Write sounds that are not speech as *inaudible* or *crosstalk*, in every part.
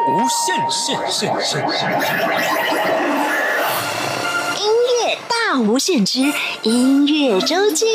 无限限限限限！音乐大无限之音乐周记。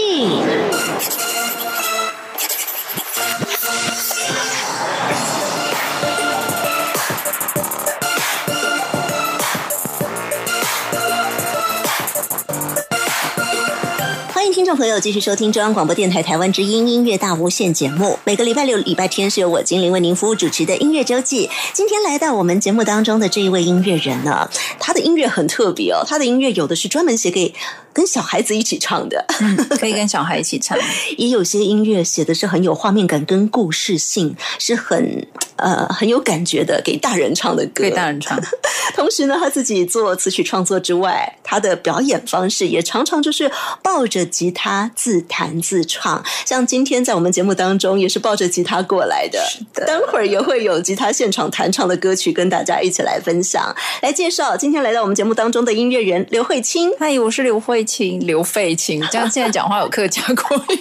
众朋友继续收听中央广播电台台湾之音音乐大无限节目。每个礼拜六、礼拜天是由我精灵为您服务主持的音乐周记。今天来到我们节目当中的这一位音乐人呢，他的音乐很特别哦，他的音乐有的是专门写给跟小孩子一起唱的，可以跟 *laughs* 小孩一起唱。也有些音乐写的是很有画面感跟故事性，是很呃很有感觉的，给大人唱的歌，给大人唱。*laughs* 同时呢，他自己做词曲创作之外，他的表演方式也常常就是抱着吉他自弹自唱。像今天在我们节目当中，也是抱着吉他过来的。等会儿也会有吉他现场弹唱的歌曲跟大家一起来分享。来介绍今天来到我们节目当中的音乐人刘慧清。嗨，我是刘慧清，刘慧清。这样现在讲话有客家口音，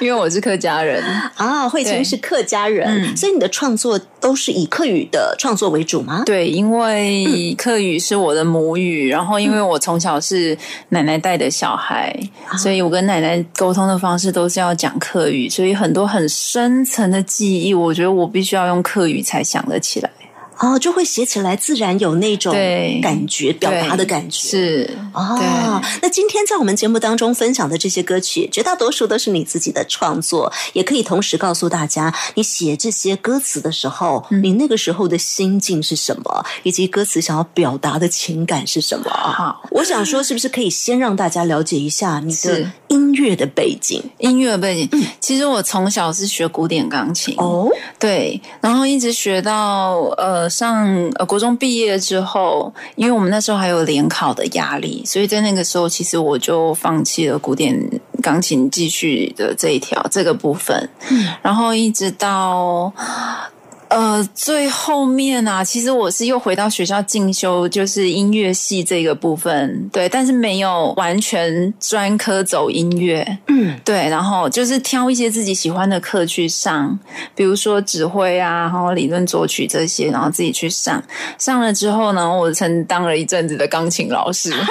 因为我是客家人 *laughs* 啊。慧清是客家人，所以你的创作都是以客语的创作为主吗？对，因为。客语是我的母语，然后因为我从小是奶奶带的小孩，所以我跟奶奶沟通的方式都是要讲客语，所以很多很深层的记忆，我觉得我必须要用客语才想得起来。哦，就会写起来自然有那种感觉，表达的感觉是哦。那今天在我们节目当中分享的这些歌曲，绝大多数都是你自己的创作，也可以同时告诉大家，你写这些歌词的时候，你那个时候的心境是什么，以及歌词想要表达的情感是什么。好，我想说，是不是可以先让大家了解一下你的音乐的背景？音乐背景，其实我从小是学古典钢琴哦，对，然后一直学到呃。上呃国中毕业之后，因为我们那时候还有联考的压力，所以在那个时候，其实我就放弃了古典钢琴继续的这一条这个部分，然后一直到。呃，最后面啊，其实我是又回到学校进修，就是音乐系这个部分，对，但是没有完全专科走音乐，嗯，对，然后就是挑一些自己喜欢的课去上，比如说指挥啊，然后理论作曲这些，然后自己去上，上了之后呢，我曾当了一阵子的钢琴老师。*laughs*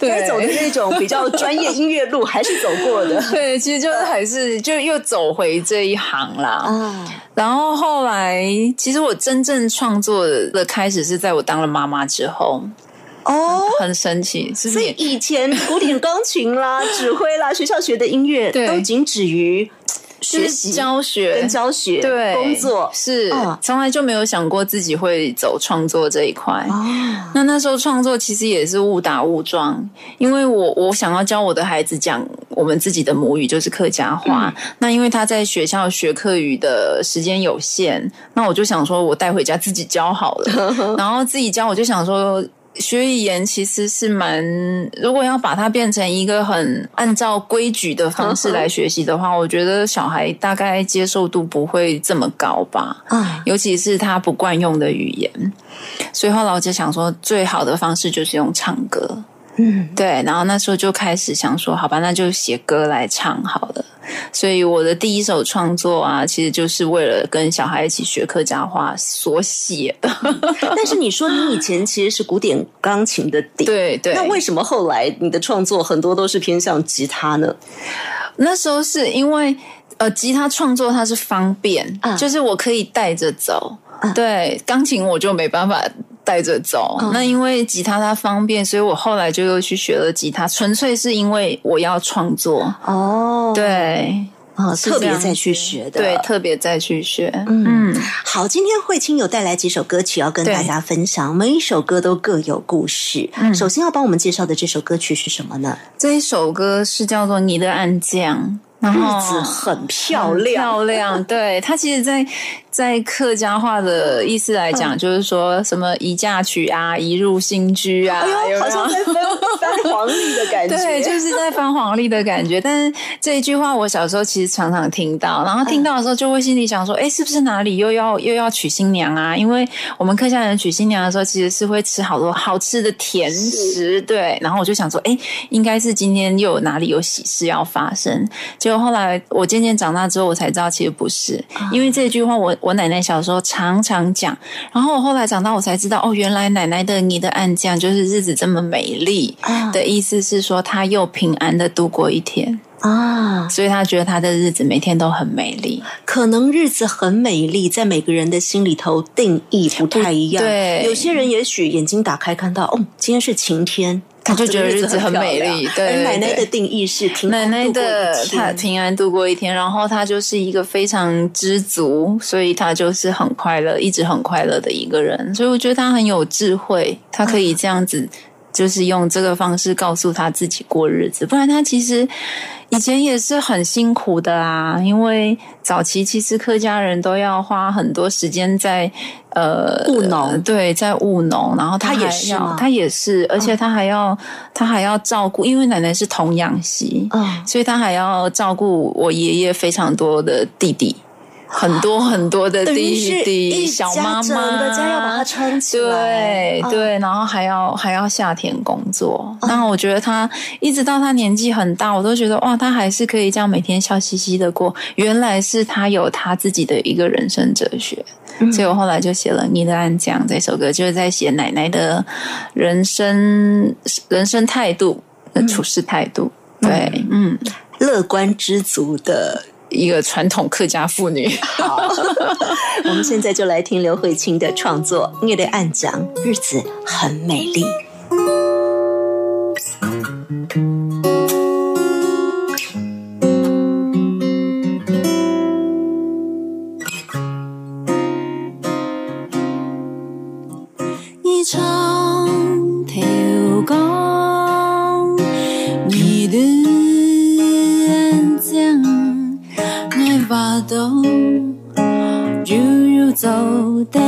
*laughs* 该走的那种比较专业音乐路还是走过的，*laughs* 对，其实就是还是就又走回这一行啦。啊，然后后来，其实我真正创作的开始是在我当了妈妈之后。哦，很神奇，所以以前古典钢琴啦、指挥啦、学校学的音乐 *laughs* 都仅止于。学习、教学跟教学，对工作是从来就没有想过自己会走创作这一块。那那时候创作其实也是误打误撞，因为我我想要教我的孩子讲我们自己的母语，就是客家话。那因为他在学校学客语的时间有限，那我就想说我带回家自己教好了。*laughs* 然后自己教，我就想说。学语言其实是蛮，如果要把它变成一个很按照规矩的方式来学习的话，我觉得小孩大概接受度不会这么高吧。啊，尤其是他不惯用的语言，所以后来我就想说，最好的方式就是用唱歌。嗯，对，然后那时候就开始想说，好吧，那就写歌来唱好了。所以我的第一首创作啊，其实就是为了跟小孩一起学客家话所写的。*laughs* 但是你说你以前其实是古典钢琴的底，对对，那为什么后来你的创作很多都是偏向吉他呢？那时候是因为呃，吉他创作它是方便，就是我可以带着走。对，钢琴我就没办法。带着走，那因为吉他它方便，所以我后来就又去学了吉他，纯粹是因为我要创作。哦。对，啊，特别再去学的，对，特别再去学。嗯，好，今天慧清有带来几首歌曲要跟大家分享，每一首歌都各有故事。嗯，首先要帮我们介绍的这首歌曲是什么呢？这一首歌是叫做《你的暗将》，日子很漂亮，漂亮。对，它其实，在。在客家话的意思来讲，就是说什么移嫁娶啊，移入新居啊，好像在翻翻黄历的感觉，对，就是在翻黄历的感觉。但是这一句话，我小时候其实常常听到，然后听到的时候就会心里想说，哎，是不是哪里又要又要娶新娘啊？因为我们客家人娶新娘的时候，其实是会吃好多好吃的甜食，对。然后我就想说，哎，应该是今天又有哪里有喜事要发生。结果后来我渐渐长大之后，我才知道其实不是，因为这句话我。我奶奶小时候常常讲，然后我后来长大我才知道，哦，原来奶奶的你的暗酱就是日子这么美丽的意思是说，她又平安的度过一天。啊，所以他觉得他的日子每天都很美丽。可能日子很美丽，在每个人的心里头定义不太一样。对，有些人也许眼睛打开看到，哦，今天是晴天，他就觉得日子很美丽。对，奶奶的定义是平奶奶的她平安度过一天，然后她就是一个非常知足，所以她就是很快乐，一直很快乐的一个人。所以我觉得她很有智慧，她可以这样子。就是用这个方式告诉他自己过日子，不然他其实以前也是很辛苦的啊。因为早期其实客家人都要花很多时间在呃务农，对，在务农，然后他也是，他也是，而且他还要他还要照顾，因为奶奶是童养媳，嗯，所以他还要照顾我爷爷非常多的弟弟。很多很多的弟弟、小妈妈，家要把它撑起来。对对，然后还要还要夏天工作。那我觉得他一直到他年纪很大，我都觉得哇，他还是可以这样每天笑嘻嘻的过。原来是他有他自己的一个人生哲学，所以我后来就写了《你的安讲》这首歌，就是在写奶奶的人生人生态度、处事态度。对，嗯，乐观知足的。一个传统客家妇女。好，*laughs* 我们现在就来听刘慧卿的创作《你的暗讲日子很美丽》。的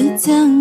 to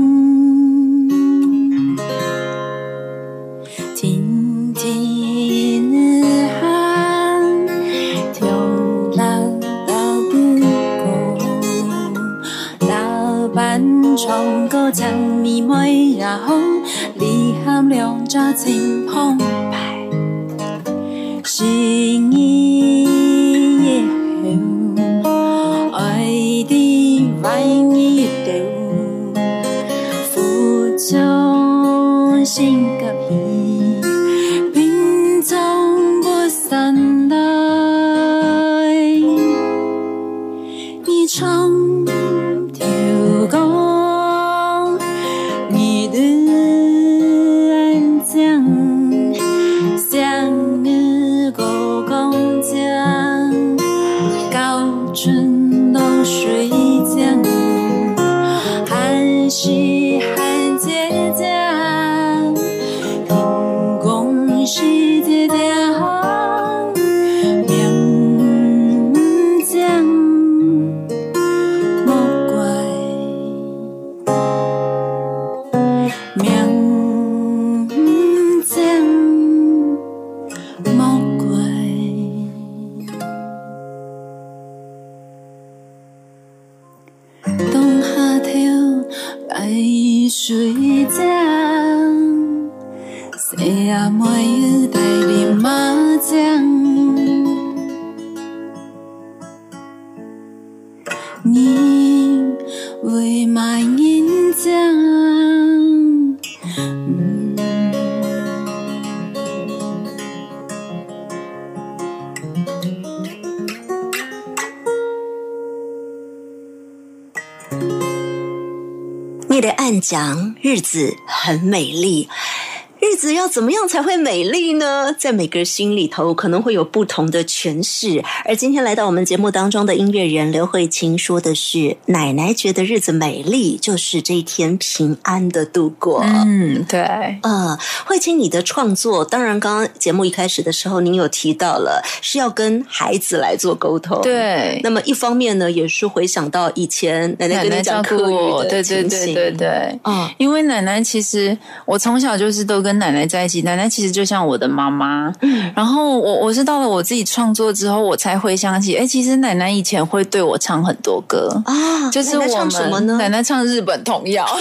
讲日子很美丽，子要怎么样才会美丽呢？在每个人心里头可能会有不同的诠释。而今天来到我们节目当中的音乐人刘慧琴说的是：“奶奶觉得日子美丽，就是这一天平安的度过。”嗯，对，嗯，慧琴，你的创作，当然刚刚节目一开始的时候，您有提到了是要跟孩子来做沟通。对，那么一方面呢，也是回想到以前奶奶跟你讲课。对对对对对，嗯，因为奶奶其实我从小就是都跟奶奶奶在一起，奶奶其实就像我的妈妈。嗯，然后我我是到了我自己创作之后，我才回想起，哎，其实奶奶以前会对我唱很多歌。啊，就是我们奶奶唱日本童谣。*laughs*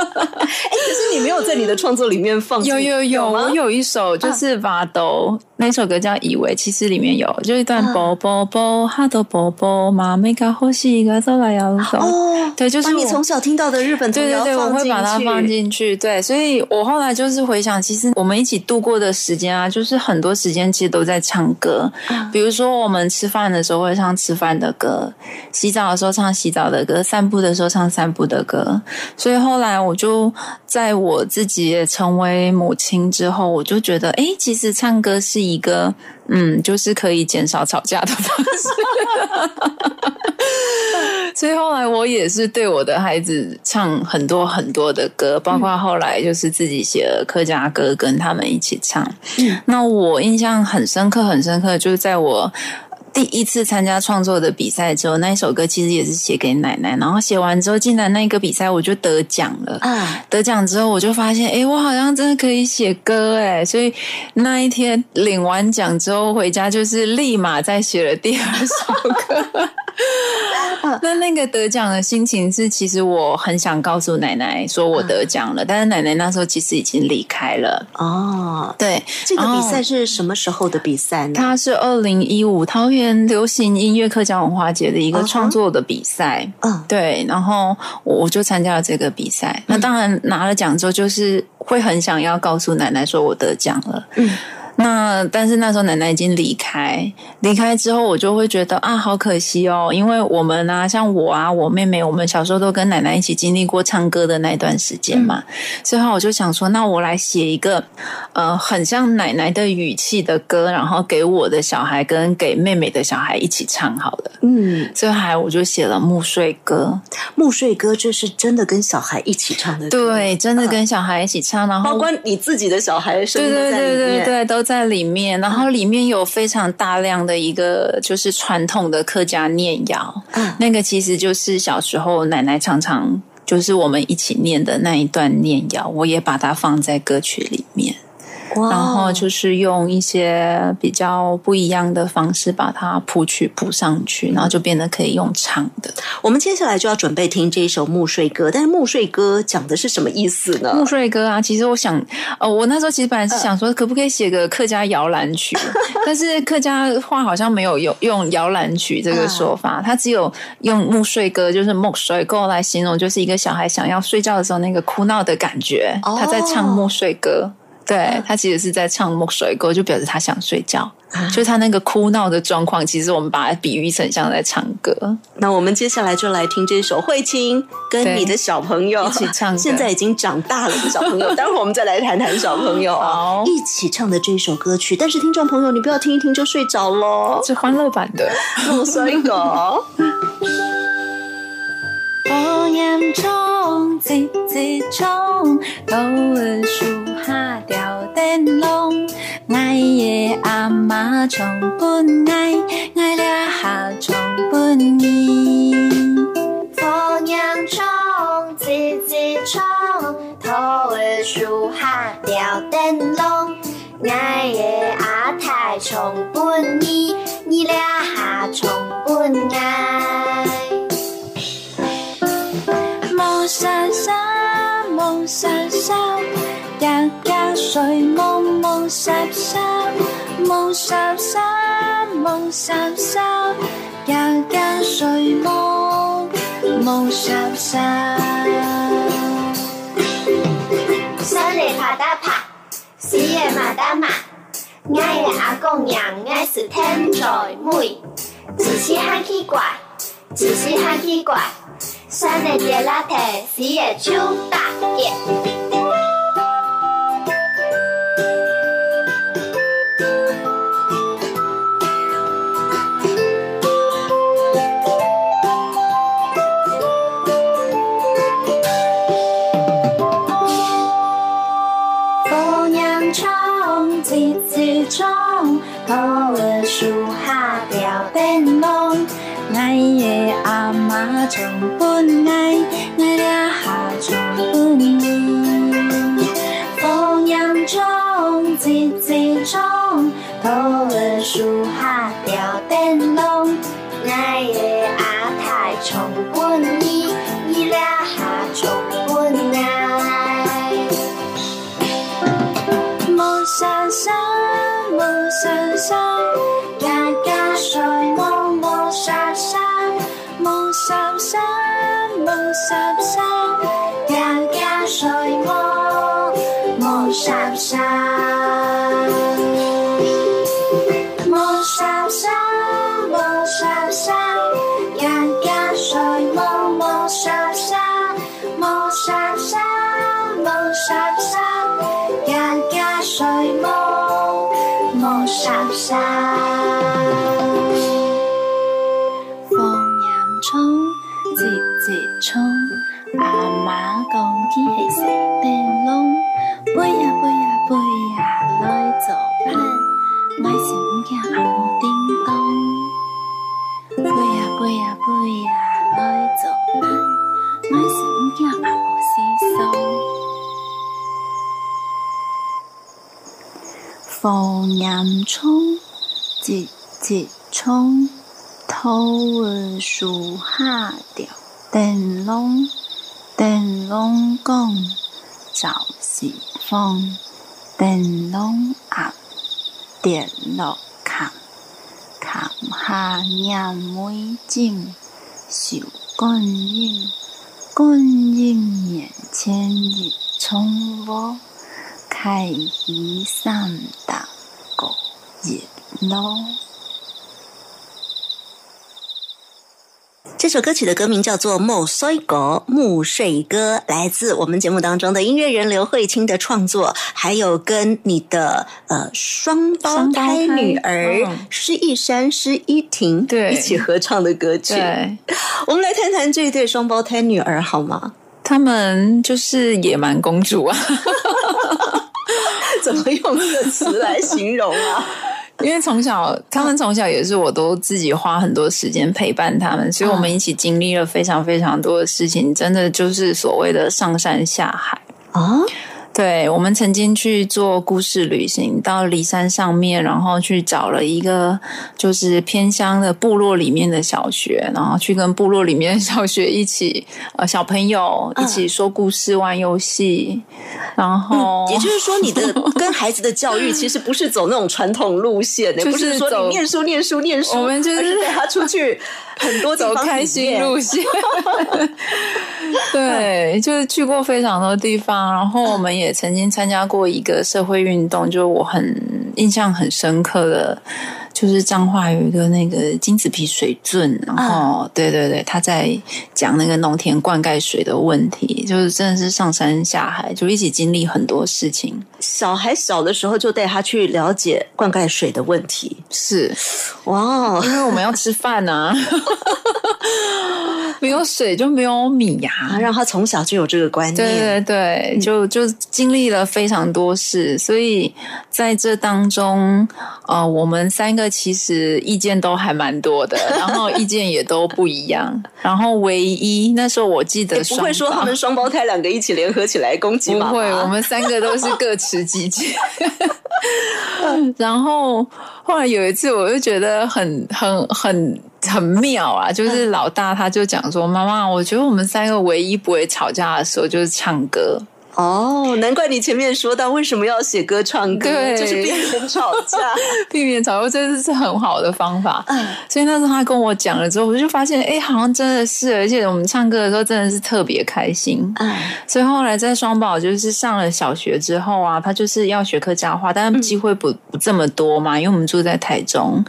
哎，可是你没有在你的创作里面放有有有，我有一首就是《巴豆》那首歌叫《以为》，其实里面有就一段啵啵啵哈豆啵啵妈咪嘎呼西嘎走来要走哦，对，就是你从小听到的日本童谣，对对对，我会把它放进去。对，所以我后来就是回想，其实我们一起度过的时间啊，就是很多时间其实都在唱歌。比如说我们吃饭的时候会唱吃饭的歌，洗澡的时候唱洗澡的歌，散步的时候唱散步的歌。所以后来我就在我自己也成为母亲之后，我就觉得，哎，其实唱歌是一个，嗯，就是可以减少吵架的方式。所以后来我也是对我的孩子唱很多很多的歌，包括后来就是自己写了客家歌，跟他们一起唱。那我印象很深刻，很深刻，就是在我。第一次参加创作的比赛之后，那一首歌其实也是写给奶奶。然后写完之后，竟然那个比赛我就得奖了。啊，得奖之后我就发现，哎，我好像真的可以写歌哎！所以那一天领完奖之后回家，就是立马再写了第二首歌。*laughs* 那那个得奖的心情是，其实我很想告诉奶奶说我得奖了，但是奶奶那时候其实已经离开了。哦，对，这个比赛是什么时候的比赛呢？它是二零一五桃园流行音乐客家文化节的一个创作的比赛。嗯，对，然后我就参加了这个比赛。那当然拿了奖之后，就是会很想要告诉奶奶说我得奖了。嗯。那但是那时候奶奶已经离开，离开之后我就会觉得啊，好可惜哦，因为我们啊，像我啊，我妹妹，我们小时候都跟奶奶一起经历过唱歌的那段时间嘛，所以后我就想说，那我来写一个呃，很像奶奶的语气的歌，然后给我的小孩跟给妹妹的小孩一起唱好了。嗯，所以还我就写了《暮睡歌》，《暮睡歌》这是真的跟小孩一起唱的，对，真的跟小孩一起唱，然后包括你自己的小孩声音在里面，对，都。在里面，然后里面有非常大量的一个就是传统的客家念谣，那个其实就是小时候奶奶常常就是我们一起念的那一段念谣，我也把它放在歌曲里面。然后就是用一些比较不一样的方式把它谱曲谱上去，然后就变得可以用唱的。我们接下来就要准备听这一首《暮睡歌》，但是《暮睡歌》讲的是什么意思呢？《暮睡歌》啊，其实我想，呃，我那时候其实本来是想说，可不可以写个客家摇篮曲？*laughs* 但是客家话好像没有用用摇篮曲这个说法，它只有用《暮睡歌》，就是木睡歌来形容，就是一个小孩想要睡觉的时候那个哭闹的感觉，他在唱《暮睡歌》。对他其实是在唱《木水歌》，就表示他想睡觉，就他那个哭闹的状况，其实我们把它比喻成像在唱歌。那我们接下来就来听这首慧清跟你的小朋友一起唱，现在已经长大了的小朋友。待会儿我们再来谈谈小朋友啊，一起唱的这首歌曲。但是听众朋友，你不要听一听就睡着喽，是欢乐版的《木水歌》。*laughs* 火焰中，吱吱中，都会树下吊灯笼。爱的阿妈从本爱，爱了下从本意。火焰中，吱吱中，都会树下吊灯笼。爱的阿太从本意，你俩下从本爱。沙沙梦沙沙，夜夜睡梦梦沙沙，梦沙沙梦沙沙，夜夜睡梦梦沙沙。生日爬打爬，死日马打马，爱的阿公娘爱是天在妹，只是很奇怪，只是很奇怪。山的热拉提，死的手打结。冲風嚴衝，節節衝，頭兒樹下吊燈籠，燈籠講早時風，燈籠暗跌落坎，坎下廿妹景，受觀音，觀音眼前一重窩。开喜三大过热闹。这首歌曲的歌名叫做《木睡歌》，木睡歌，来自我们节目当中的音乐人刘慧清的创作，还有跟你的呃双胞胎女儿嗯施一山、施一婷对一起合唱的歌曲。我们来谈谈这一对双胞胎女儿好吗？他们就是野蛮公主啊，*laughs* 怎么用这个词来形容啊？因为从小他们从小也是我都自己花很多时间陪伴他们，所以我们一起经历了非常非常多的事情，真的就是所谓的上山下海。啊，对，我们曾经去做故事旅行，到骊山上面，然后去找了一个就是偏乡的部落里面的小学，然后去跟部落里面的小学一起呃小朋友一起说故事、玩游戏，然后、也就是说，你的跟孩子的教育其实不是走那种传统路线的，就是不是说你念书、念书、念书，我们就是带他出去很多走开心路线。*laughs* 对，就是去过非常多地方，然后我们也曾经参加过一个社会运动，就是我很印象很深刻的，就是彰化有一个那个金子皮水圳，然后、对对对，他在讲那个农田灌溉水的问题，就是真的是上山下海，就一起经历很多事情。小孩小的时候就带他去了解灌溉水的问题。是，哇，因为我们要吃饭啊，*laughs* 没有水就没有米呀、啊，让他从小就有这个观对念。对对，就就经历了非常多事，所以在这当中，呃，我们三个其实意见都还蛮多的，然后意见也都不一样。然后唯一那时候我记得也不会说他们双胞胎两个一起联合起来攻击妈妈。不会，我们三个都是各持己见。*laughs* 然后后来有一次，我就觉得很很很很妙啊，就是老大他就讲说：“妈妈，我觉得我们三个唯一不会吵架的时候就是唱歌。”哦，难怪你前面说到为什么要写歌唱歌，对就是避免吵架。*laughs* 避免吵架，这是很好的方法。嗯所以那时候他跟我讲了之后，我就发现，哎，好像真的是，而且我们唱歌的时候真的是特别开心。嗯所以后来在双宝就是上了小学之后啊，他就是要学客家话，但是机会不不这么多嘛，因为我们住在台中，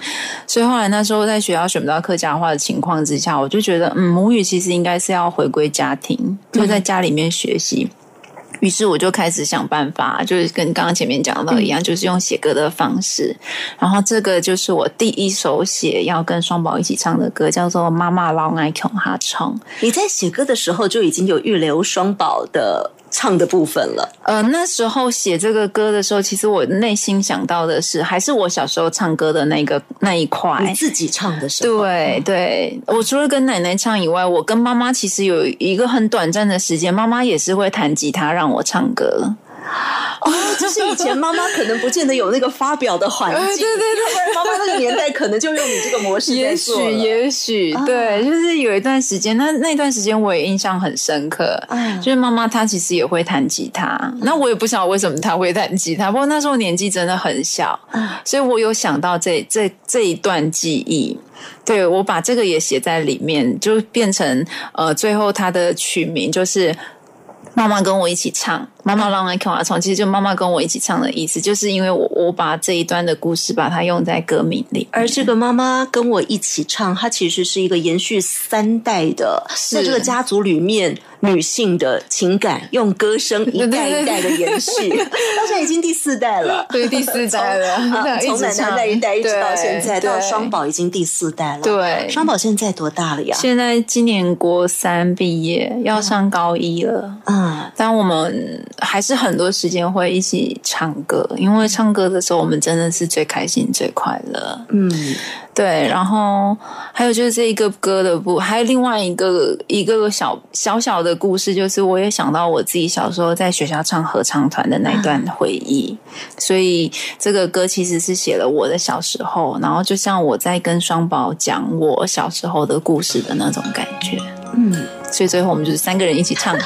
所以后来那时候在学校选不到客家话的情况之下，我就觉得，嗯，母语其实应该是要回归家庭，就在家里面学习。于是我就开始想办法，就是跟刚刚前面讲到一样，就是用写歌的方式。然后这个就是我第一首写要跟双宝一起唱的歌，叫做《妈妈老爱穷哈唱》。你在写歌的时候就已经有预留双宝的唱的部分了。呃，那时候写这个歌的时候，其实我内心想到的是，还是我小时候唱歌的那个那一块。你自己唱的时候，对对，我除了跟奶奶唱以外，我跟妈妈其实有一个很短暂的时间，妈妈也是会弹吉他让我唱歌。哦，就是以前妈妈可能不见得有那个发表的环境，对对对，妈妈那个年代可能就用你这个模式也许也许对，就是有一段时间，那那段时间我也印象很深刻，就是妈妈她其实也会弹吉他，那我也不晓得为什么她会弹吉他，不过那时候年纪真的很小，所以我有想到这这这一段记忆，对我把这个也写在里面，就变成呃，最后它的曲名就是妈妈跟我一起唱。妈妈让我看我唱，其实就妈妈跟我一起唱的意思，就是因为我我把这一段的故事把它用在歌名里。而这个妈妈跟我一起唱，它其实是一个延续三代的，在这个家族里面女性的情感，用歌声一代一代的延续，*laughs* 到现在已经第四代了，对，第四代了，*laughs* 从奶奶那一代一直到现在，到双宝已经第四代了。对，双宝现在多大了呀？现在今年国三毕业，要上高一了。嗯，但我们。还是很多时间会一起唱歌，因为唱歌的时候我们真的是最开心、最快乐。嗯，对。然后还有就是这一个歌的部，还有另外一个一个小小小的故事，就是我也想到我自己小时候在学校唱合唱团的那段回忆。所以这个歌其实是写了我的小时候，然后就像我在跟双宝讲我小时候的故事的那种感觉。嗯，所以最后我们就是三个人一起唱。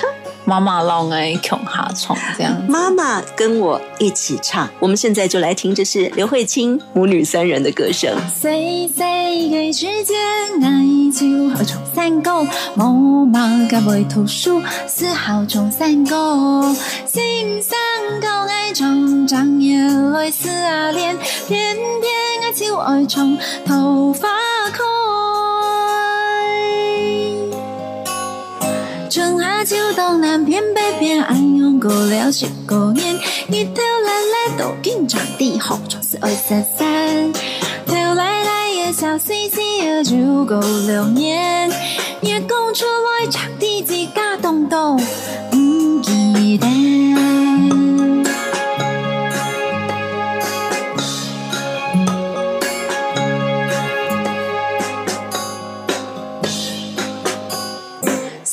妈妈让爱穷下床这样，妈妈跟我一起唱。我们现在就来听，这是刘慧卿母女三人的歌声。细细嘅时间，爱就好从三个，妈妈甲未读书，丝毫从三个。心上高爱从长夜来思啊恋，偏偏爱就爱从头发空。春夏秋冬南偏北偏，爱用过了十五年，日头来来都紧长地好，总是爱散散。头来来也笑嘻嘻，也就够两年。月光出来长地自家动动，不记得。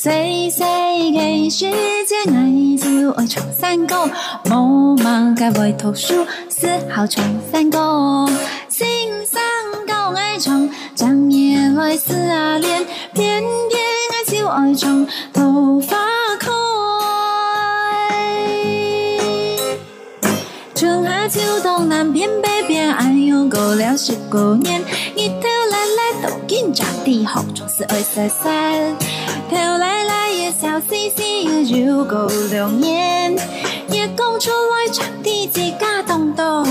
世界爱就爱唱山歌，无忙该为读书，丝毫唱山歌。心上高爱唱，长夜来思啊恋，偏偏爱就爱唱头发开。春夏秋冬南边北边，爱用过了十个年，日头来来都紧长地好，总是爱晒晒。笑嘻嘻，又过两年，月光出来长地自家动动，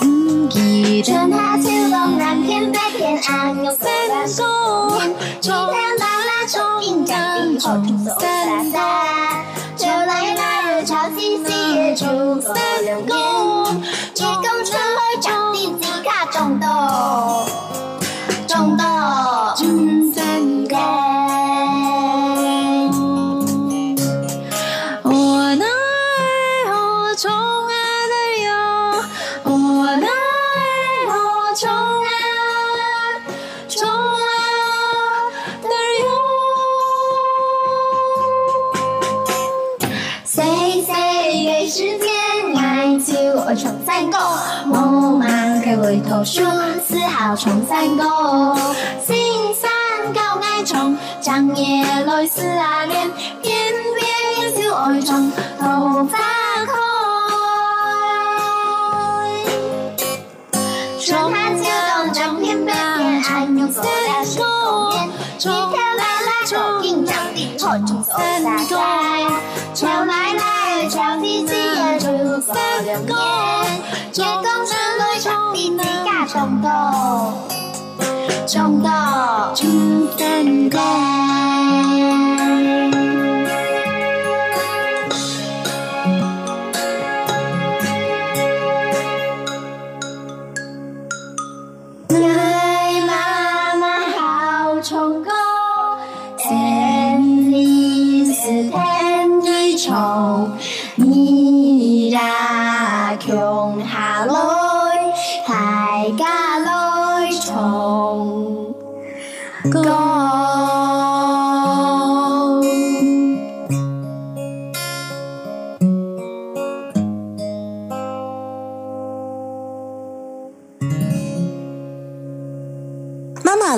不记得。春夏秋冬南天北偏，爱用三个年，日头来来重长重三代。头来来也笑嘻嘻，又过两年，月回头书，丝毫从三个。心山高爱重，长夜来思啊恋，偏偏又爱从头发开。春夏秋冬中偏偏，爱用过了十个年。一条来来走进长地，好从三个。秋来来，秋天天，又过两年。月光出来长地。冲动，冲动，冲三个。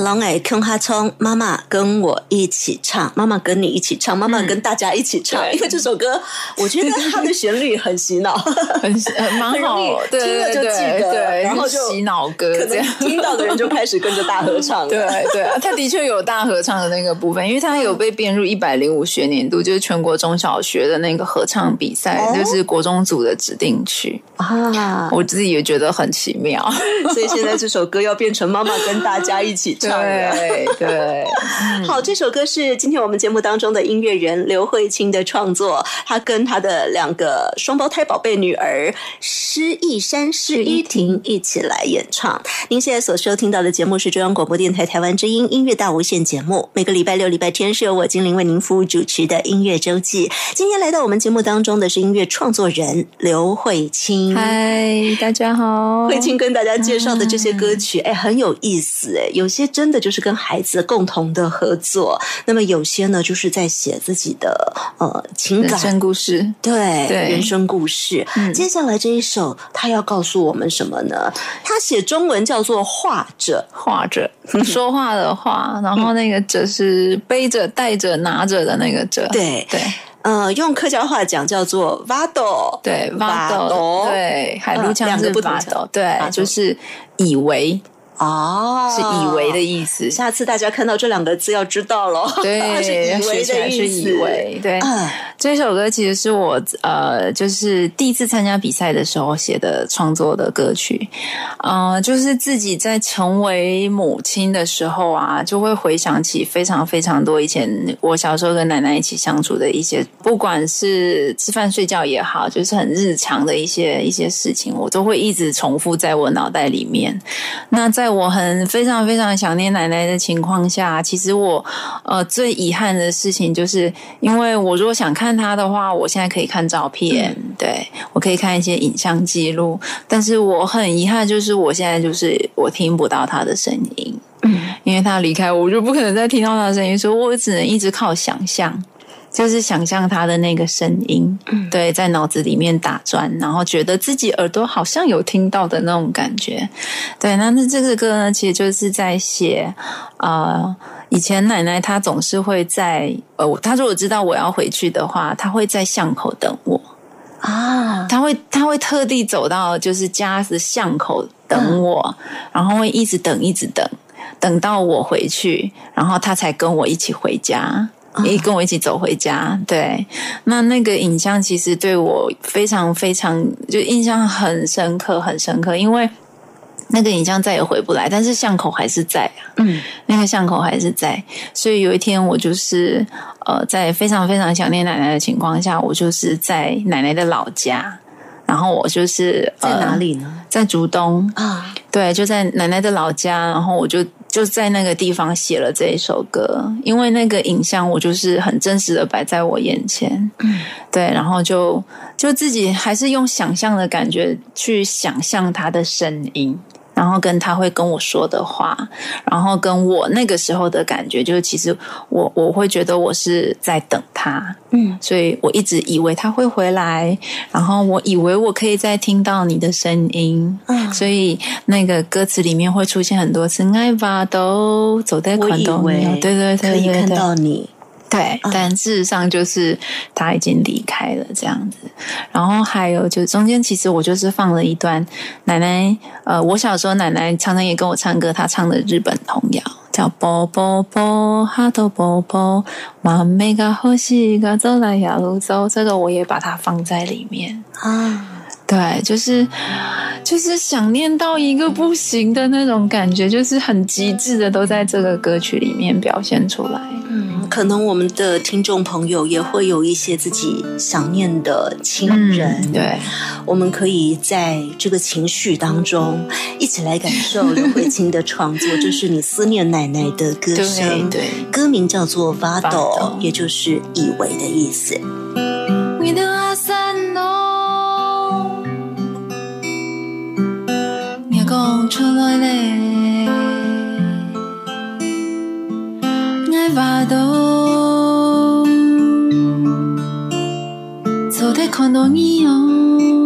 龙哎，坑哈冲，妈妈跟我一起唱，妈妈跟你一起唱，妈妈跟大家一起唱，因为这首歌，我觉得它的旋律很洗脑，很蛮好，听了就记得，然后就洗脑歌，这样。听到的人就开始跟着大合唱。对对，他的确有大合唱的那个部分，因为他有被编入一百零五学年度，就是全国中小学的那个合唱比赛，就是国中组的指定曲。啊。我自己也觉得很奇妙，*laughs* 所以现在这首歌要变成妈妈跟大家一起唱。对对，*laughs* 好，这首歌是今天我们节目当中的音乐人刘慧清的创作，她跟她的两个双胞胎宝贝女儿施一山、施依婷一起来演唱。您现在所收听到的节目是中央广播电台台湾之音音乐大无限节目，每个礼拜六、礼拜天是由我精灵为您服务主持的音乐周记。今天来到我们节目当中的是音乐创作人刘慧清。嗨，大家好，慧清跟大家介绍的这些歌曲，哎，很有意思，哎，有些真 *laughs* 的就是跟孩子共同的合作，那么有些呢，就是在写自己的呃情感、人生故事，对。人生故事。接下来这一首，他要告诉我们什么呢？他写中文叫做“画着。画着”，说话的话，然后那个“着”是背着、带着、拿着的那个“着”。对。对，呃，用客家话讲叫做 “vado”，对 “vado”，对海陆腔是 “vado”，对，就是以为。哦，是以为的意思。下次大家看到这两个字要知道喽。对，*laughs* 是以为的意思。以为对。这首歌其实是我呃，就是第一次参加比赛的时候写的创作的歌曲。嗯，就是自己在成为母亲的时候啊，就会回想起非常非常多以前我小时候跟奶奶一起相处的一些，不管是吃饭睡觉也好，就是很日常的一些一些事情，我都会一直重复在我脑袋里面。那在我很非常非常想念奶奶的情况下，其实我呃最遗憾的事情就是，因为我如果想看她的话，我现在可以看照片，对我可以看一些影像记录，但是我很遗憾，就是我现在就是我听不到她的声音，嗯，因为她离开我，我就不可能再听到她的声音，所以我只能一直靠想象。就是想象他的那个声音，对，在脑子里面打转，然后觉得自己耳朵好像有听到的那种感觉。对，那那这个歌呢，其实就是在写呃，以前奶奶她总是会在呃，她如果知道我要回去的话，她会在巷口等我啊，她会她会特地走到就是家的巷口等我，然后会一直等一直等，等到我回去，然后她才跟我一起回家。一跟我一起走回家，对，那那个影像其实对我非常非常就印象很深刻，很深刻，因为那个影像再也回不来，但是巷口还是在啊，嗯，那个巷口还是在，所以有一天我就是呃，在非常非常想念奶奶的情况下，我就是在奶奶的老家。然后我就是在哪里呢？在竹东啊，对，就在奶奶的老家。然后我就就在那个地方写了这一首歌，因为那个影像我就是很真实的摆在我眼前，嗯，对，然后就就自己还是用想象的感觉去想象他的声音。然后跟他会跟我说的话，然后跟我那个时候的感觉，就是其实我我会觉得我是在等他，嗯，所以我一直以为他会回来，然后我以为我可以再听到你的声音，嗯，所以那个歌词里面会出现很多次爱吧都走在宽东，对对对，可以看到你。对，但事实上就是他已经离开了这样子。然后还有就中间，其实我就是放了一段奶奶。呃，我小时候奶奶常常也跟我唱歌，她唱的日本童谣叫《波波波哈头波波》，妈咪个呼吸个走来呀路走，这个我也把它放在里面啊。对，就是就是想念到一个不行的那种感觉，就是很极致的，都在这个歌曲里面表现出来。嗯，可能我们的听众朋友也会有一些自己想念的亲人，对，我们可以在这个情绪当中一起来感受刘慧卿的创作，就是你思念奶奶的歌声。对，歌名叫做《发抖》，也就是以为的意思。来嘞，爱巴多，走在看到你哦，你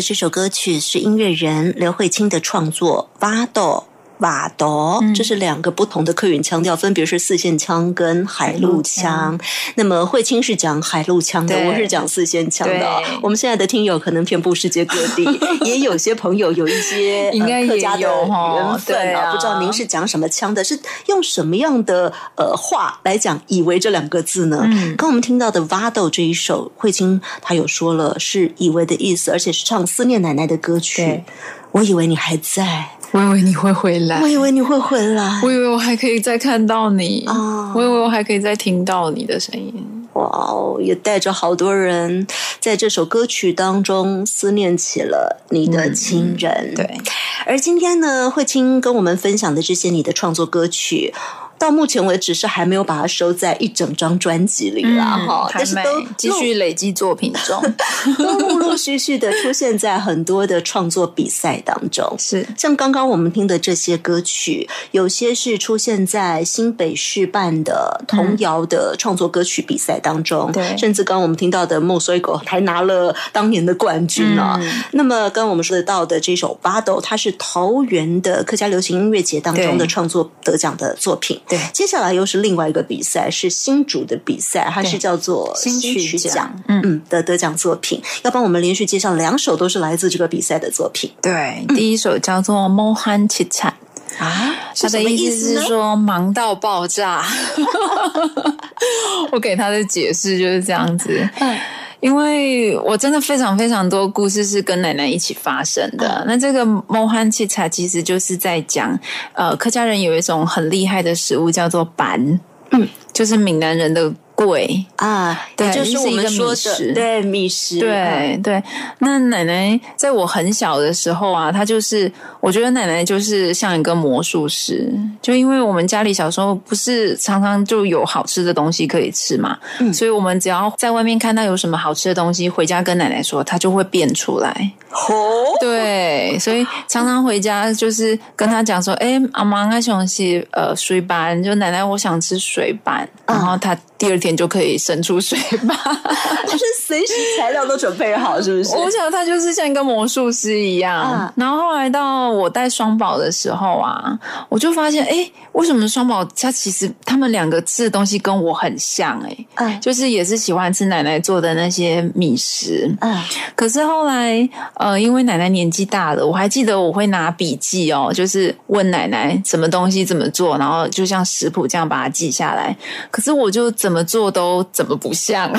这首歌曲是音乐人刘慧卿的创作《巴豆》。瓦朵，这是两个不同的客语腔调，分别是四线腔跟海陆腔。那么慧清是讲海陆腔的，我是讲四线腔的。我们现在的听友可能遍布世界各地，*laughs* 也有些朋友有一些应该客家的缘分对啊不知道您是讲什么腔的，是用什么样的呃话来讲“以为”这两个字呢？嗯刚我们听到的《瓦豆》这一首，慧清她有说了是“以为”的意思，而且是唱思念奶奶的歌曲。我以为你还在，我以为你会回来我，以为你会回来。我以为我还可以再看到你，啊我以为我还可以再听到你的声音。哇哦，也带着好多人在这首歌曲当中思念起了你的亲人。对，而今天呢，慧清跟我们分享的这些你的创作歌曲。到目前为止是还没有把它收在一整张专辑里啦，哈、嗯但是都继续累积作品中，*laughs* 都陆陆续续的出现在很多的创作比赛当中。是像刚刚我们听的这些歌曲，有些是出现在新北市办的童谣的创作歌曲比赛当中，对甚至刚刚我们听到的《莫水狗》还拿了当年的冠军啊。嗯那么，刚刚我们说得到的这首《巴豆》，它是桃园的客家流行音乐节当中的创作得奖的作品。对。接下来又是另外一个比赛，是新竹的比赛，它是叫做新曲曲奖嗯。嗯的得奖作品，要帮我们连续介绍两首都是来自这个比赛的作品。对，第一首叫做《Mohan Chit Chat》。啊，他的意思是说忙到爆炸。*laughs* 我给他的解释就是这样子，嗯因为我真的非常非常多故事是跟奶奶一起发生的。嗯那这个猫汉器茶其实就是在讲，呃，客家人有一种很厉害的食物叫做板，嗯，就是闽南人的贵。啊，对就是我们说的对米食，对对，那奶奶在我很小的时候啊，她就是我觉得奶奶就是像一个魔术师，就因为我们家里小时候不是常常就有好吃的东西可以吃嘛，所以我们只要在外面看到有什么好吃的东西，回家跟奶奶说，她就会变出来。哦，对，所以常常回家就是跟她讲说，哎，阿妈我想吃呃水板，就奶奶我想吃水板，然后她第二天就可以生出水吧。*laughs* 就是随时材料都准备好，*laughs* 是不是？我想他就是像一个魔术师一样。嗯然后后来到我带双宝的时候啊，我就发现，哎，为什么双宝他其实他们两个吃的东西跟我很像、诶嗯就是也是喜欢吃奶奶做的那些米食。嗯可是后来，呃，因为奶奶年纪大了，我还记得我会拿笔记哦，就是问奶奶什么东西怎么做，然后就像食谱这样把它记下来。可是我就怎么做都怎么不像。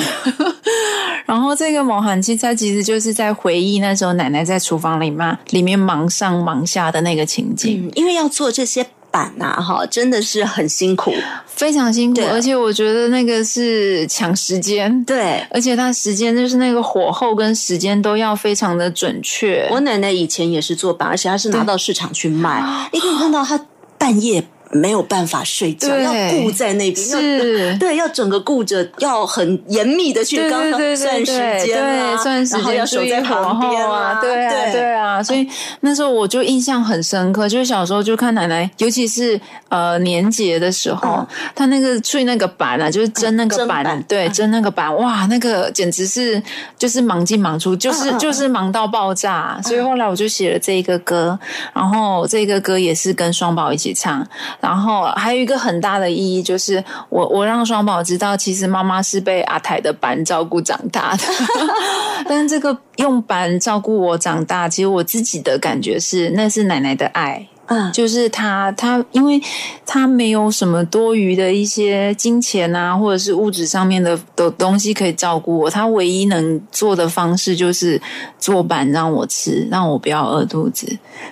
*laughs* 然后这个毛寒期它其实就是在回忆那时候奶奶在厨房里面里面忙上忙下的那个情景，嗯，因为要做这些板呐、哈，真的是很辛苦。非常辛苦，而且我觉得那个是抢时间。对而且它时间就是那个火候跟时间都要非常的准确。我奶奶以前也是做板，而且她是拿到市场去卖，你可以看到她半夜没有办法睡觉，要顾在那边，要是 *laughs* 对，要整个顾着，要很严密的去对刚刚对对算时间啊，对，算时间，然后要守在旁边啊，对啊，对。对啊，所以那时候我就印象很深刻，就是小时候就看奶奶，尤其是呃年节的时候，嗯。她那个吹那个板啊，就是蒸那个板，对，蒸那个板，哇，那个简直是就是忙进忙出，就是、就是忙到爆炸，所以后来我就写了这一个歌，然后这个歌也是跟双宝一起唱，然后还有一个很大的意义就是我我让双宝知道，其实妈妈是被阿台的板照顾长大的，*laughs* 但是这个用板照顾我长大，其实我自己的感觉是那是奶奶的爱。嗯就是他，他因为他没有什么多余的一些金钱啊，或者是物质上面的的东西可以照顾我，他唯一能做的方式就是做板让我吃，让我不要饿肚子。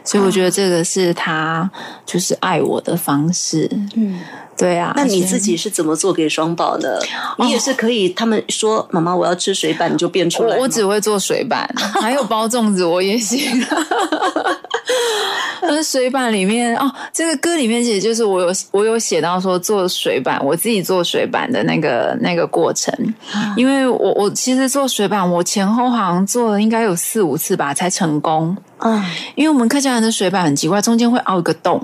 所以我觉得这个是他就是爱我的方式。嗯，对啊，那你自己是怎么做给双宝的？你也是可以，他们说妈妈我要吃水板，你就变出来。我我只会做水板，还有包粽子我也行。*laughs* 那 *laughs* 水板里面哦，这个歌里面其实就是我有我有写到说做水板，我自己做水板的那个那个过程。因为我我其实做水板，我前后好像做了应该有四五次吧才成功。嗯，因为我们客家人的水板很奇怪，中间会凹一个洞。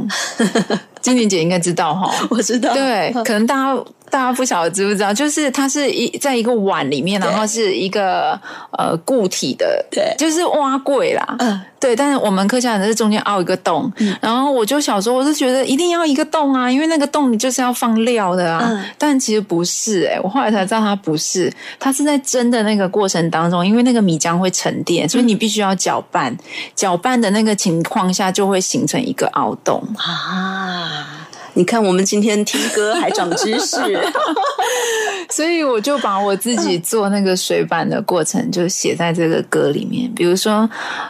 *laughs* 金玲姐应该知道哈。我知道，对，*laughs* 可能大家大家不晓得知不知道，就是它是一在一个碗里面，然后是一个呃固体的，对。就是挖柜啦，嗯。对。但是我们客家人是中间凹一个洞，嗯。然后我就小时候我是觉得一定要一个洞啊，因为那个洞你就是要放料的啊，嗯。但其实不是诶、我后来才知道它不是，它是在蒸的那个过程当中，因为那个米浆会沉淀，所以你必须要搅拌，搅拌的那个情况下就会形成一个凹洞。啊。你看，我们今天听歌还长知识，*laughs* 所以我就把我自己做那个水板的过程就写在这个歌里面，比如说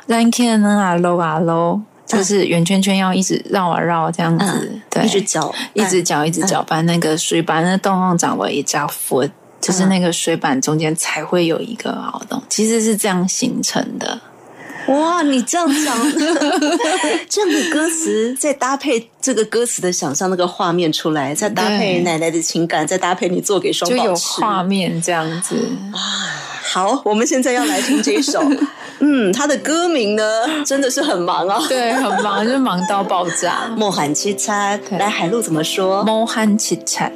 “ran can 啊 low 啊 low”，就是圆圈圈要一直绕啊绕这样子，嗯对，一直搅一直搅，一直搅拌那个水板的洞洞长为一家 foot，就是那个水板中间才会有一个凹洞，其实是这样形成的。哇，你这样讲，*laughs* 这样的歌词再搭配这个歌词的想象那个画面出来，再搭配奶奶的情感，再搭配你做给双就有画面这样子啊，好，我们现在要来听这一首。*laughs* 嗯，它的歌名呢，真的是很忙啊。对，很忙，就忙到爆炸。莫喊七叉，对来海陆怎么说？猫汉起产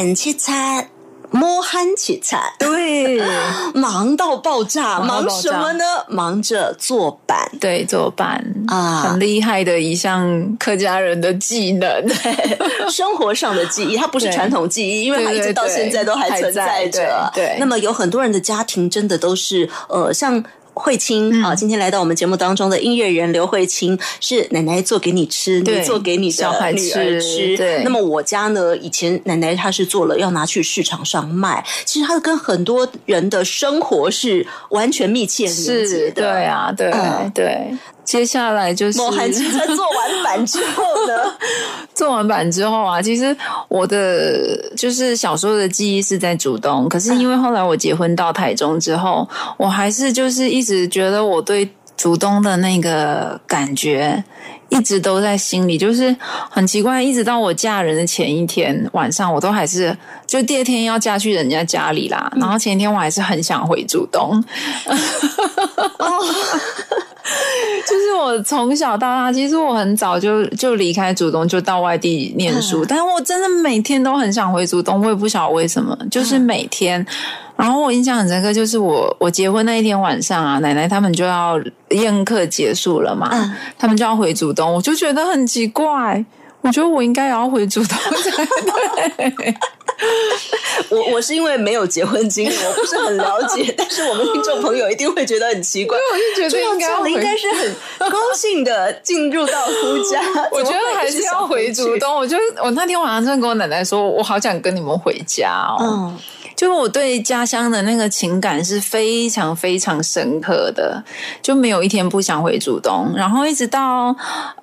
喊七餐，摸喊七餐，对，*laughs* 忙到爆炸，忙什么呢？忙着做板，对，做板啊，很厉害的一项客家人的技能，*laughs* 生活上的技艺，它不是传统技艺，因为它一直到现在都还存在着。对，那么有很多人的家庭真的都是呃，像。慧清啊，今天来到我们节目当中的音乐人刘慧清是奶奶做给你吃，你做给你的女儿吃。对，那么我家呢，以前奶奶她是做了要拿去市场上卖，其实她跟很多人的生活是完全密切连接的。对啊，对对。接下来就是莫寒青在做完版之后呢，*laughs* 做完版之后啊，其实我的就是小时候的记忆是在主东，可是因为后来我结婚到台中之后，我还是就是一直觉得我对主东的那个感觉一直都在心里，就是很奇怪，一直到我嫁人的前一天晚上，我都还是就第二天要嫁去人家家里啦，然后前一天我还是很想回主东。*laughs* *laughs* 就是我从小到大，其实我很早就就离开祖东，就到外地念书。但是我真的每天都很想回祖东，我也不晓得为什么，就是每天。然后我印象很深刻，就是我我结婚那一天晚上啊，奶奶他们就要宴客结束了嘛，他们就要回祖东，我就觉得很奇怪。我觉得我应该也要回祖东才对。*laughs* 我我是因为没有结婚经历，*laughs* 我不是很了解。*laughs* 但是我们听众朋友一定会觉得很奇怪，我就觉得应该应该是很高兴的进入到夫家。我觉得还是要回主东。我就我那天晚上真的跟我奶奶说，我好想跟你们回家哦。就我对家乡的那个情感是非常非常深刻的，就没有一天不想回竹东。然后一直到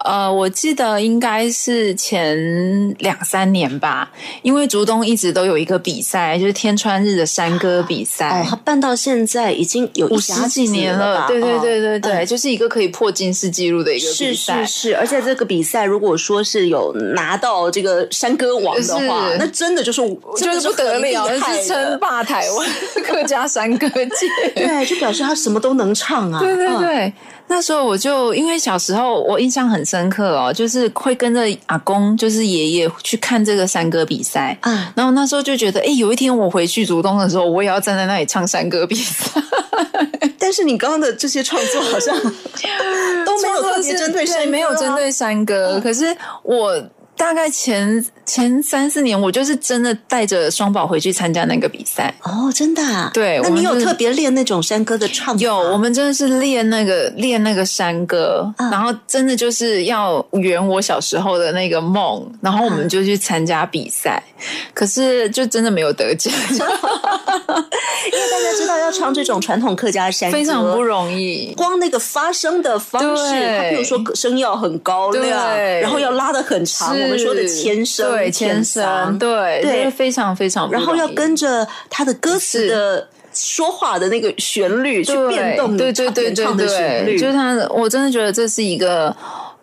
呃，我记得应该是前两三年吧，因为竹东一直都有一个比赛，就是天川日的山歌比赛。哦，他办到现在已经有五十几年了，对对对对对，就是一个可以破金世纪录的一个比赛。是是是，而且这个比赛如果说是有拿到这个山歌王的话，那真的就是就是不得了，是称霸台湾客家山歌界。对，就表示他什么都能唱啊。对对对。那时候我就因为小时候我印象很深刻哦，就是会跟着阿公，就是爷爷去看这个山歌比赛啊。然后那时候就觉得，哎，有一天我回去竹东的时候，我也要站在那里唱山歌比赛。*laughs* 但是你刚刚的这些创作好像 *laughs* 都没有特别针对山，没有针对山歌。可是我。大概前前三四年，我就是真的带着双宝回去参加那个比赛。哦，真的。啊？对，那你有特别练那种山歌的唱？有，我们真的是练那个练那个山歌，然后真的就是要圆我小时候的那个梦，然后我们就去参加比赛，可是就真的没有得奖，*laughs* 因为大家知道要唱这种传统客家山歌非常不容易，光那个发声的方式，他比如说声要很高亮，然后要拉的很长。我们说的前生，对前生，对对，非常非常，然后要跟着他的歌词的说话的那个旋律去变动，对对对对对，就是他，我真的觉得这是一个。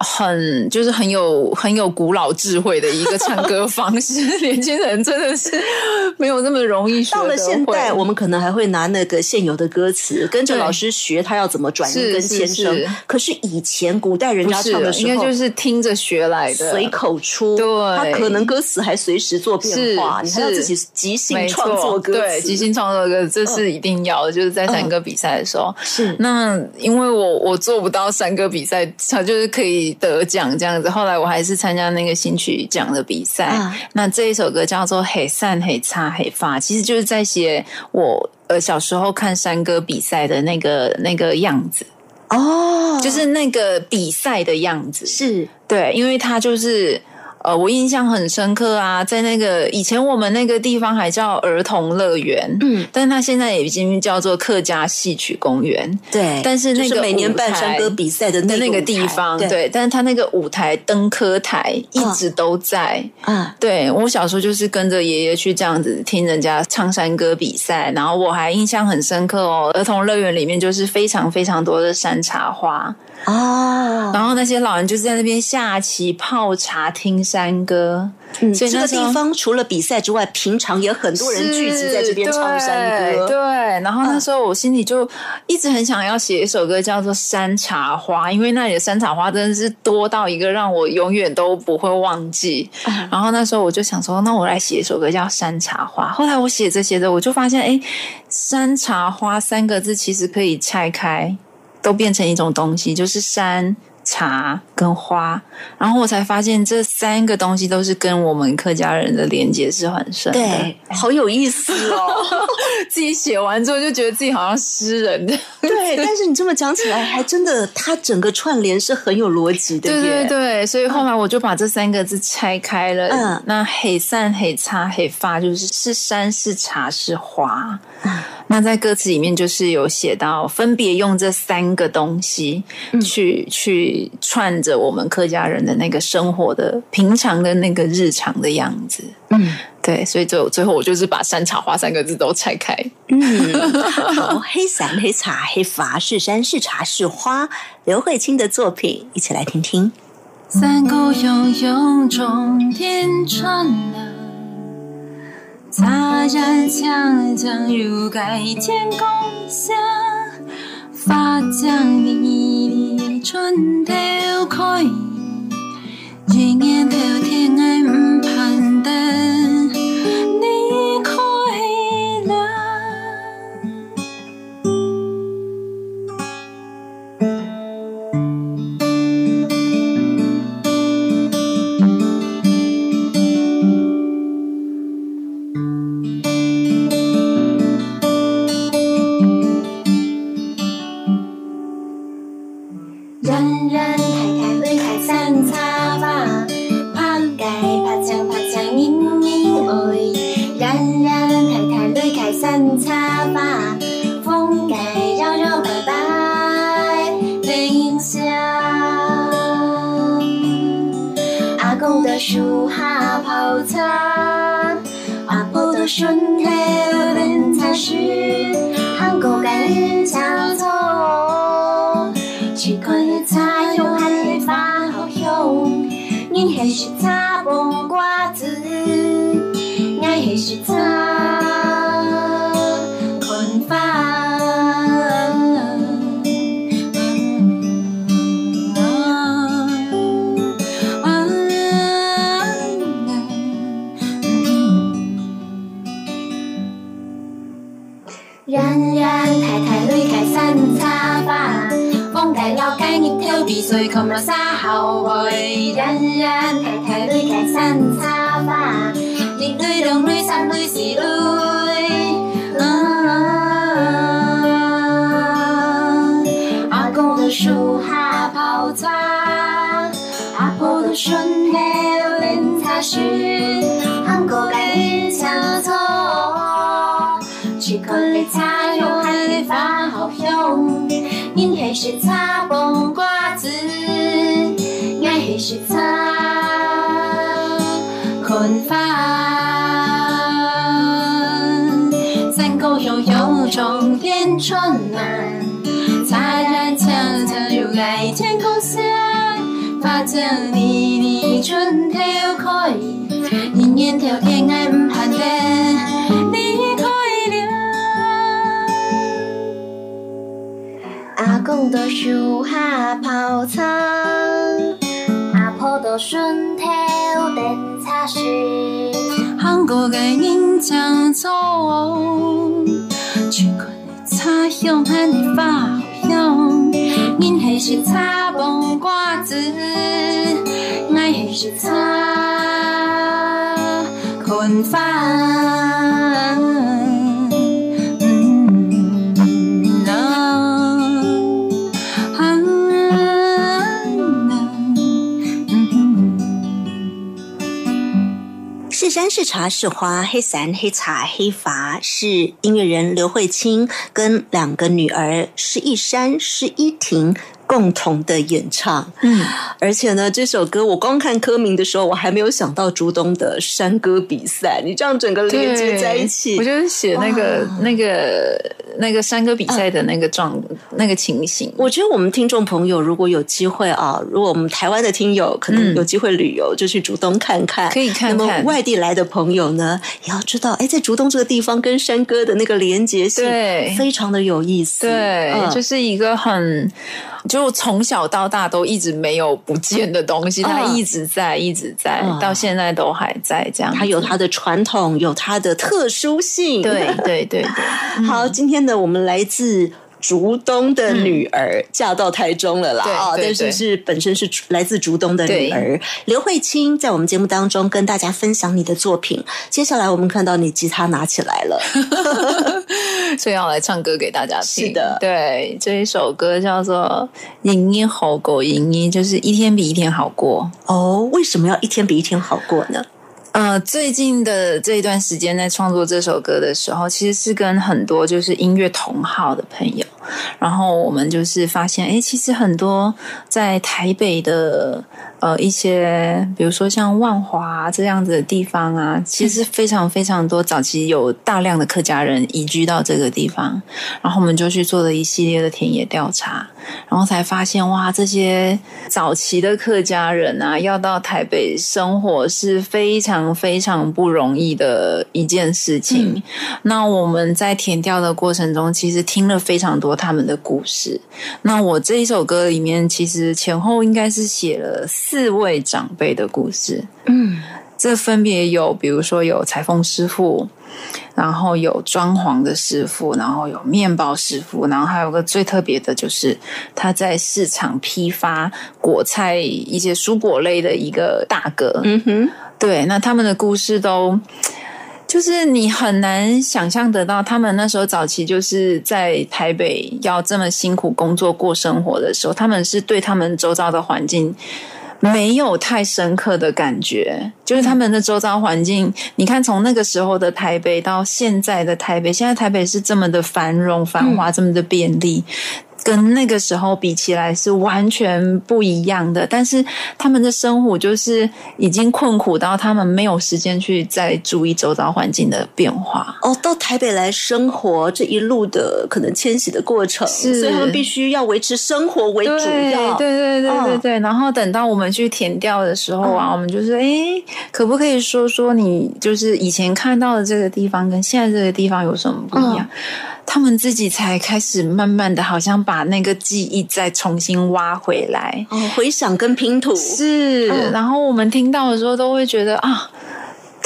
很就是很有很有古老智慧的一个唱歌 *laughs* 方式，年轻人真的是 *laughs* 没有那么容易学。到了现代，我们可能还会拿那个现有的歌词跟着老师学，他要怎么转音跟牵声。可是以前古代人家唱的时候，应该就是听着学来的，随口出。对，他可能歌词还随时做变化，你还要自己即兴创作歌词，即兴创作歌，这是一定要的。就是在山歌比赛的时候，是那因为我我做不到山歌比赛，他就是可以。得奖这样子，后来我还是参加那个新曲奖的比赛。那这一首歌叫做《黑散黑叉黑发》，其实就是在写我呃小时候看山歌比赛的那个那个样子。哦，就是那个比赛的样子，是。对，因为他就是。呃，我印象很深刻啊，在那个以前我们那个地方还叫儿童乐园，嗯，但它现在已经叫做客家戏曲公园，对。但是那个每年办山歌比赛的那个地方，对，但是它那个舞台登科台一直都在啊。对我小时候就是跟着爷爷去这样子听人家唱山歌比赛，然后我还印象很深刻哦，儿童乐园里面就是非常非常多的山茶花。哦，然后那些老人就是在那边下棋、泡茶、听山歌。嗯，这个地方除了比赛之外，平常也很多人聚集在这边唱山歌。对，然后那时候我心里就一直很想要写一首歌，叫做《山茶花》，因为那里的山茶花真的是多到一个让我永远都不会忘记。然后那时候我就想说，那我来写一首歌叫《山茶花》。后来我写着写着，我就发现，哎，山茶花三个字其实可以拆开。都变成一种东西，就是山茶跟花，然后我才发现这三个东西都是跟我们客家人的连接是很深的。对，*laughs* 好有意思哦！*laughs* 自己写完之后就觉得自己好像诗人。对，*laughs* 但是你这么讲起来，还真的，它整个串联是很有逻辑的。对对对，所以后来我就把这三个字拆开了。嗯，那黑散黑茶黑发就是是山是茶是花。那在歌词里面就是有写到，分别用这三个东西去去串着我们客家人的那个生活的平常的那个日常的样子。嗯，对，所以最后最后我就是把山茶花三个字都拆开。嗯，好，黑伞黑茶黑发是山是茶是花，刘慧清的作品，一起来听听。山谷悠悠中天穿了。茶人强强如盖天空下，发将你的春头开，今年头天爱唔盼得。的身体冷头比水看了啥后悔。人人太太女开山茶花，一女两女三女四女。阿公的树下泡茶，阿婆的身体冷茶时，韩国人小错。去看的茶香还是发好香，人人人条天爱唔盼的，你可以了。阿公在树下泡茶，阿婆的顺头等茶时。韩国的人讲错，去看的茶香还是发好香，人还是茶帮是山是茶是花，黑伞黑茶黑伐是音乐人刘慧卿跟两个女儿施一山、施一婷共同的演唱。嗯，而且呢，这首歌我光看歌名的时候，我还没有想到竹东的山歌比赛。你这样整个连接在一起，我就是写那个那个那个山歌比赛的那个状、那个情形。我觉得我们听众朋友如果有机会啊，如果我们台湾的听友可能有机会旅游，就去竹东看看，可以看看那么外地来的朋友呢，也要知道，哎，在竹东这个地方跟山歌的那个连接性，对非常的有意思。对，嗯就是一个很，就从小到大都一直没有不见的东西，它嗯一直在，一直在，嗯到现在都还在这样。它有它的传统，有它的特殊性。对对对对，*laughs* 好，今天的，我们来自。竹东的女儿嫁到台中了啦，对啊，但是是本身是来自竹东的女儿刘慧清，在我们节目当中跟大家分享你的作品。接下来我们看到你吉他拿起来了，*laughs* 所以要来唱歌给大家听。是的对，这一首歌叫做《营音好狗营音》，就是一天比一天好过。哦，为什么要一天比一天好过呢？呃，最近的这一段时间在创作这首歌的时候，其实是跟很多就是音乐同好的朋友，然后我们就是发现，哎，其实很多在台北的呃一些，比如说像万华这样子的地方啊，其实非常非常多，早期有大量的客家人移居到这个地方，然后我们就去做了一系列的田野调查，然后才发现，哇，这些早期的客家人啊，要到台北生活是非常非常不容易的一件事情。那我们在填调的过程中，其实听了非常多他们的故事。那我这一首歌里面，其实前后应该是写了四位长辈的故事。嗯，这分别有，比如说有裁缝师傅，然后有装潢的师傅，然后有面包师傅，然后还有个最特别的就是他在市场批发果菜一些蔬果类的一个大哥。嗯哼，对，那他们的故事都。就是你很难想象得到，他们那时候早期就是在台北要这么辛苦工作过生活的时候，他们是对他们周遭的环境没有太深刻的感觉，就是他们的周遭环境，你看从那个时候的台北到现在的台北，现在台北是这么的繁荣繁华，这么的便利。跟那个时候比起来是完全不一样的。但是他们的生活就是已经困苦到他们没有时间去再注意周遭环境的变化。哦，到台北来生活这一路的可能迁徙的过程，是所以他们必须要维持生活为主要。对对对对对对。然后等到我们去填掉的时候啊，我们就是哎，可不可以说说你就是以前看到的这个地方跟现在这个地方有什么不一样？他们自己才开始慢慢的，好像把那个记忆再重新挖回来，哦，回想跟拼图是。然后我们听到的时候，都会觉得啊。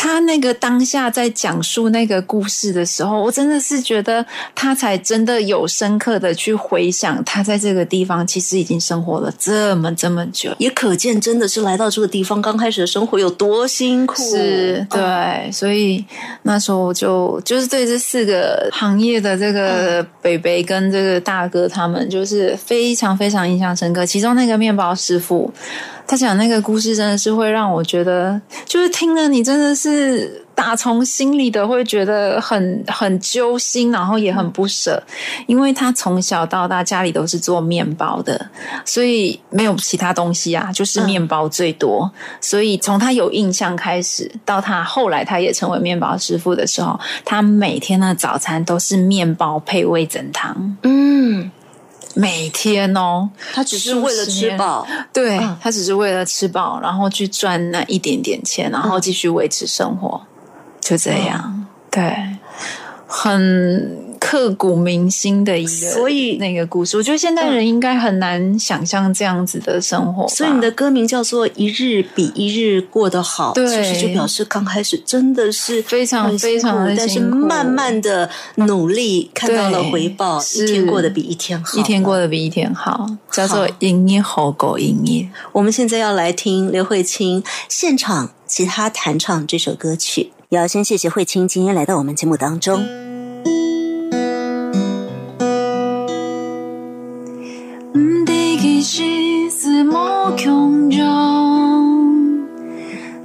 他那个当下在讲述那个故事的时候，我真的是觉得他才真的有深刻的去回想，他在这个地方其实已经生活了这么这么久，也可见真的是来到这个地方刚开始的生活有多辛苦。是，对，所以那时候就就是对这四个行业的这个北北跟这个大哥他们，就是非常非常印象深刻。其中那个面包师傅。他讲那个故事真的是会让我觉得，就是听了你真的是打从心里的会觉得很很揪心，然后也很不舍，因为他从小到大家里都是做面包的，所以没有其他东西啊，就是面包最多。所以从他有印象开始，到他后来他也成为面包师傅的时候，他每天的早餐都是面包配味增汤。嗯。每天哦，他只是为了吃饱，对他只是为了吃饱，然后去赚那一点点钱，然后继续维持生活，就这样，对，很。刻骨铭心的一个，所以那个故事，我觉得现代人应该很难想象这样子的生活。所以你的歌名叫做《一日比一日过得好》，对，其实就表示刚开始真的是非常非常的但是慢慢的努力看到了回报，一天过得比一天好，一天过得比一天好，叫做“营业好狗营业”。我们现在要来听刘慧清现场吉他弹唱这首歌曲，也要先谢谢慧清今天来到我们节目当中。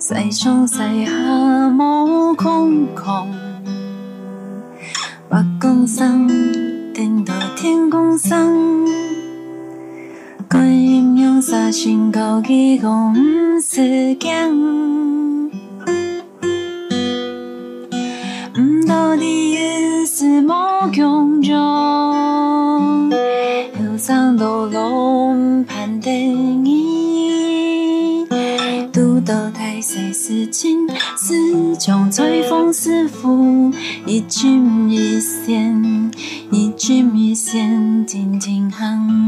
西上西下无空空，北江山，天道天公山，观音有三心高义公不是强，不到底也是无强岁时晴，时将吹风师傅一君一仙，一君一仙静静行。